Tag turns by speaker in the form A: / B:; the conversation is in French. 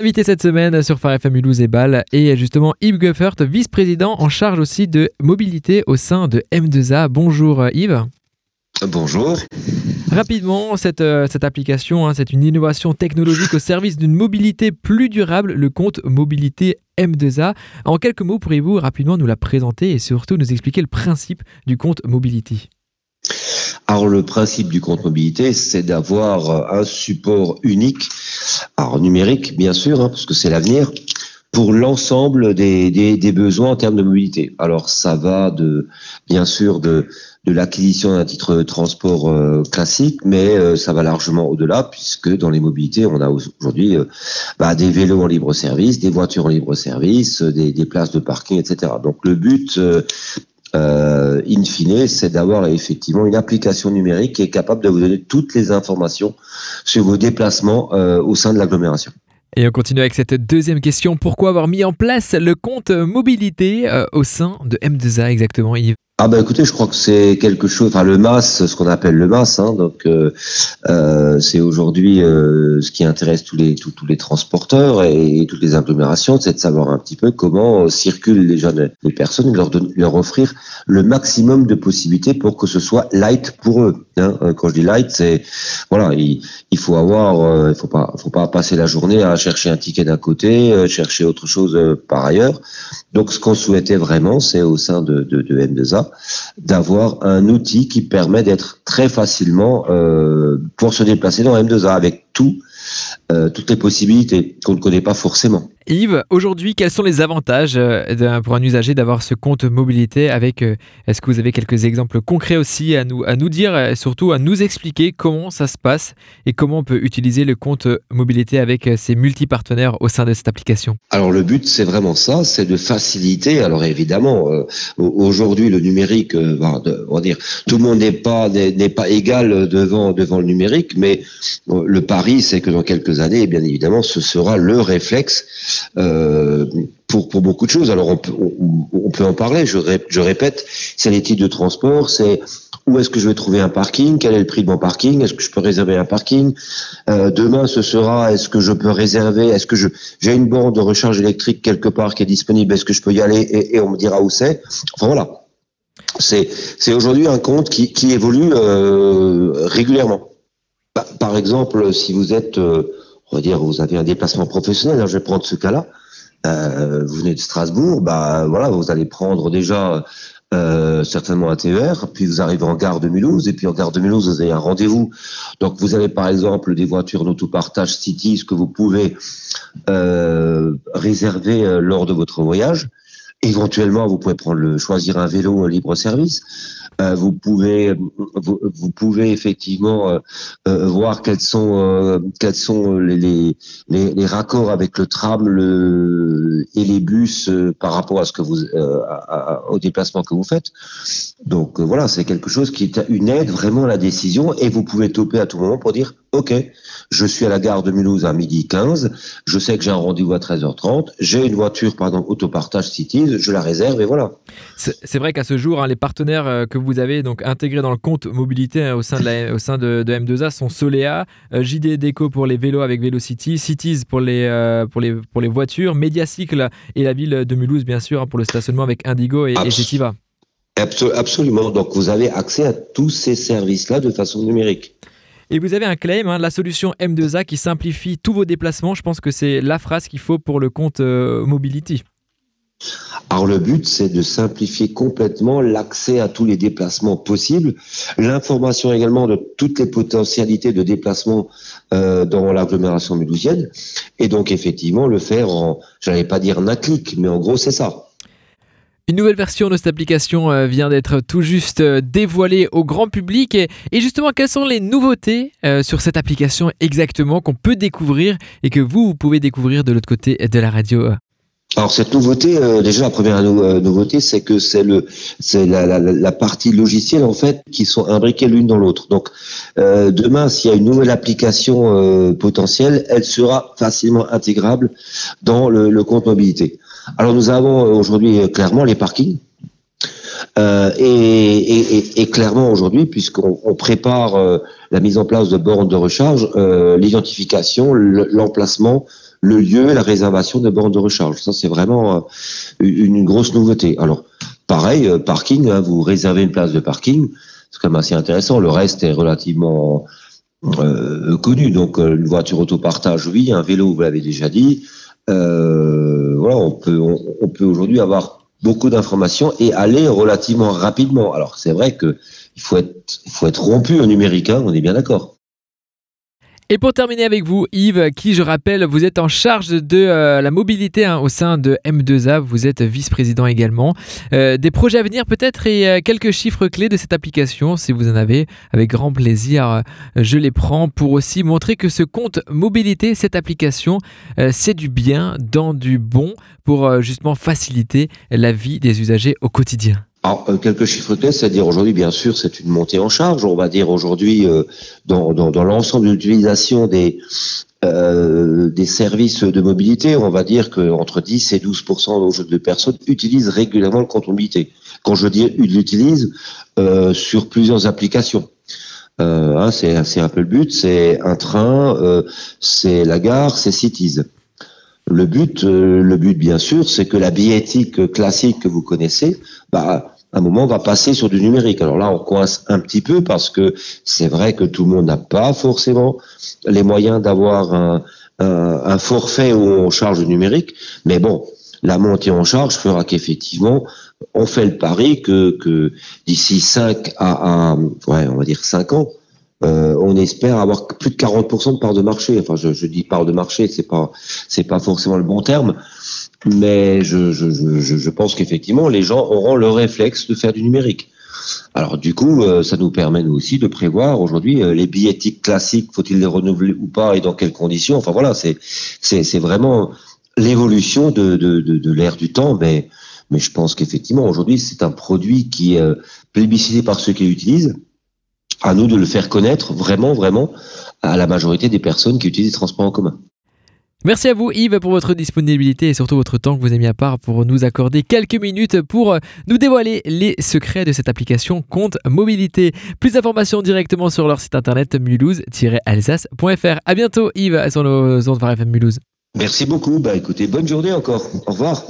A: Invité cette semaine sur Phare FM Mulhouse et Bâle et justement Yves Guffert, vice-président en charge aussi de mobilité au sein de M2A. Bonjour Yves.
B: Bonjour.
A: Rapidement, cette, euh, cette application, hein, c'est une innovation technologique au service d'une mobilité plus durable, le compte mobilité M2A. En quelques mots, pourriez-vous rapidement nous la présenter et surtout nous expliquer le principe du compte mobility
B: alors le principe du compte mobilité, c'est d'avoir euh, un support unique, alors numérique bien sûr, hein, parce que c'est l'avenir, pour l'ensemble des, besoins en termes de mobilité. Alors ça va de bien sûr de, l'acquisition d'un titre de transport euh, classique, mais euh, ça va largement au-delà puisque dans les mobilités, on a aujourd'hui bah, des vélos en libre service, des voitures en libre service, des places de parking, etc. Donc le but euh, in fine, c'est d'avoir effectivement une application numérique qui est capable de vous donner toutes les informations sur vos déplacements euh, au sein de l'agglomération.
A: Et on continue avec cette deuxième question. Pourquoi avoir mis en place le compte mobilité euh, au sein de M2A exactement, Yves?
B: Ah ben écoutez, je crois que c'est quelque chose, enfin le MAS, ce qu'on appelle le MAS, hein, donc euh, euh, c'est aujourd'hui euh, ce qui intéresse tous les tous, tous les transporteurs et, toutes les agglomérations, c'est de savoir un petit peu comment circulent les jeunes les personnes, leur leur offrir le maximum de possibilités pour que ce soit light pour eux. Hein. Quand je dis light, c'est voilà, il, il faut avoir, il faut pas faut pas passer la journée à chercher un ticket d'un côté, chercher autre chose par ailleurs. Donc ce qu'on souhaitait vraiment, c'est au sein de, de, de M2A d'avoir un outil qui permet d'être très facilement euh, pour se déplacer dans M2A avec tout, euh, toutes les possibilités qu'on ne connaît pas forcément.
A: Yves, aujourd'hui, quels sont les avantages euh, pour un usager d'avoir ce compte mobilité avec euh, Est-ce que vous avez quelques exemples concrets aussi à nous, à nous dire et surtout à nous expliquer comment ça se passe et comment on peut utiliser le compte mobilité avec ces multi-partenaires au sein de cette application?
B: Alors le but, c'est vraiment ça, c'est de faciliter. Alors évidemment, aujourd'hui, le numérique, on va dire, tout le monde n'est pas n'est pas égal devant devant le numérique, mais le pari, c'est que dans quelques années, bien évidemment, ce sera le réflexe euh, pour, pour beaucoup de choses. Alors on peut, on, peut en parler, je, je répète, c'est les titres de transport, c'est où est-ce que je vais trouver un parking, quel est le prix de mon parking, est-ce que je peux réserver un parking. Euh, demain, ce sera, est-ce que je peux réserver, est-ce que je j'ai une borne de recharge électrique quelque part qui est disponible, est-ce que je peux y aller et, et on me dira où c'est. Enfin voilà. C'est, c'est aujourd'hui un compte qui, qui évolue euh, régulièrement. Par exemple, si vous êtes on va dire, vous avez un déplacement professionnel, hein, je vais prendre ce cas-là, euh, vous venez de Strasbourg, bah voilà, vous allez prendre déjà euh, certainement un TER, puis vous arrivez en gare de Mulhouse, et puis en gare de Mulhouse, vous avez un rendez-vous. Donc vous avez par exemple des voitures d'autopartage City, ce que vous pouvez euh, réserver euh, lors de votre voyage. Éventuellement, vous pouvez prendre le, choisir un vélo libre service. Euh, vous pouvez vous, pouvez effectivement euh, euh, voir quels sont quels sont les, les, les, raccords avec le tram le, et les bus par rapport à ce que vous au déplacement que vous faites. Donc voilà, c'est quelque chose qui est une aide vraiment à la décision et vous pouvez toper à tout moment pour dire OK, je suis à la gare de Mulhouse à midi 15, je sais que j'ai un rendez-vous à 13h30, j'ai une voiture, pardon, autopartage Cities, je la réserve et voilà.
A: C'est vrai qu'à ce jour, hein, les partenaires que vous avez donc intégré dans le compte mobilité hein, au sein de, au sein de, M2A sont Solea, euh, JD Déco pour les vélos avec Velocity, Cities pour les, euh, pour les, pour les voitures, Mediacycle et la ville de Mulhouse, bien sûr, hein, pour le stationnement avec Indigo et, Getiva.
B: Absolument. Donc vous avez accès à tous ces services-là de façon numérique.
A: Et vous avez un claim, hein, la solution M2A qui simplifie tous vos déplacements. Je pense que c'est la phrase qu'il faut pour le compte euh, Mobility.
B: Alors le but, c'est de simplifier complètement l'accès à tous les déplacements possibles, l'information également de toutes les potentialités de déplacement euh, dans l'agglomération mulhousienne, et donc effectivement le faire en, j'allais pas dire un clic, mais en gros c'est ça.
A: Une nouvelle version de cette application euh, vient d'être tout juste euh, dévoilée au grand public. Et, justement, quelles sont les nouveautés sur cette application exactement qu'on peut découvrir et que vous, vous pouvez découvrir de l'autre côté de la radio
B: alors cette nouveauté, euh, déjà la première euh, nouveauté, c'est que c'est le, c'est la, partie logicielle en fait qui sont imbriquées l'une dans l'autre. Donc euh, demain, s'il y a une nouvelle application potentielle, elle sera facilement intégrable dans le compte mobilité. Alors nous avons aujourd'hui clairement les parkings. Euh, et, clairement aujourd'hui, puisqu'on on prépare la mise en place de bornes de recharge, l'identification, l'emplacement le lieu et la réservation de bornes de recharge. Ça, c'est vraiment une grosse nouveauté. Alors, pareil, parking, hein, vous réservez une place de parking, c'est quand même assez intéressant. Le reste est relativement connu. Donc, une voiture autopartage, oui, un vélo, vous l'avez déjà dit. voilà, on peut, on peut aujourd'hui avoir beaucoup d'informations et aller relativement rapidement. Alors c'est vrai que il faut être, faut être rompu au numérique, hein, on est bien d'accord.
A: Et pour terminer avec vous, Yves, qui je rappelle, vous êtes en charge de euh, la mobilité hein, au sein de M2A, vous êtes vice-président également. Euh, des projets à venir peut-être et euh, quelques chiffres clés de cette application, si vous en avez, avec grand plaisir, je les prends pour aussi montrer que ce compte mobilité, cette application, c'est du bien dans du bon pour justement faciliter la vie des usagers au quotidien.
B: Alors, euh, quelques chiffres clés, c'est-à-dire aujourd'hui, bien sûr, c'est une montée en charge. On va dire aujourd'hui, euh, dans, dans, dans l'ensemble de l'utilisation des, euh, des services de mobilité, on va dire qu'entre 10 et 12% de personnes utilisent régulièrement le compte mobilité. Quand je dis l'utilisent, euh, sur plusieurs applications. Euh, hein, c'est un peu le but, c'est un train, c'est la gare, c'est Cities. Le but, le but bien sûr, c'est que la billettique classique que vous connaissez, bah, un moment, on va passer sur du numérique. Alors là, on coince un petit peu parce que c'est vrai que tout le monde n'a pas forcément les moyens d'avoir un, un, forfait où on charge du numérique. Mais bon, la montée en charge fera qu'effectivement, on fait le pari que, que d'ici 5 à, à, ouais, on va dire 5 ans, euh, on espère avoir plus de 40% de part de marché. Enfin, je, je dis part de marché, c'est pas c'est pas forcément le bon terme, mais je, je, je, je pense qu'effectivement, les gens auront le réflexe de faire du numérique. Alors du coup, euh, ça nous permet nous aussi de prévoir aujourd'hui euh, les billettiques classiques, faut-il les renouveler ou pas et dans quelles conditions? Enfin voilà, c'est c'est vraiment l'évolution de, de, de, de l'ère du temps, mais mais je pense qu'effectivement aujourd'hui c'est un produit qui est plébiscité par ceux qui l'utilisent à nous de le faire connaître vraiment, vraiment à la majorité des personnes qui utilisent les transports en commun.
A: Merci à vous Yves pour votre disponibilité et surtout votre temps que vous avez mis à part pour nous accorder quelques minutes pour nous dévoiler les secrets de cette application Compte Mobilité. Plus d'informations directement sur leur site internet mulhouse-alsace.fr. À bientôt Yves sur nos ondes FM Mulhouse.
B: Merci beaucoup. Bah écoutez, bonne journée encore. Au revoir.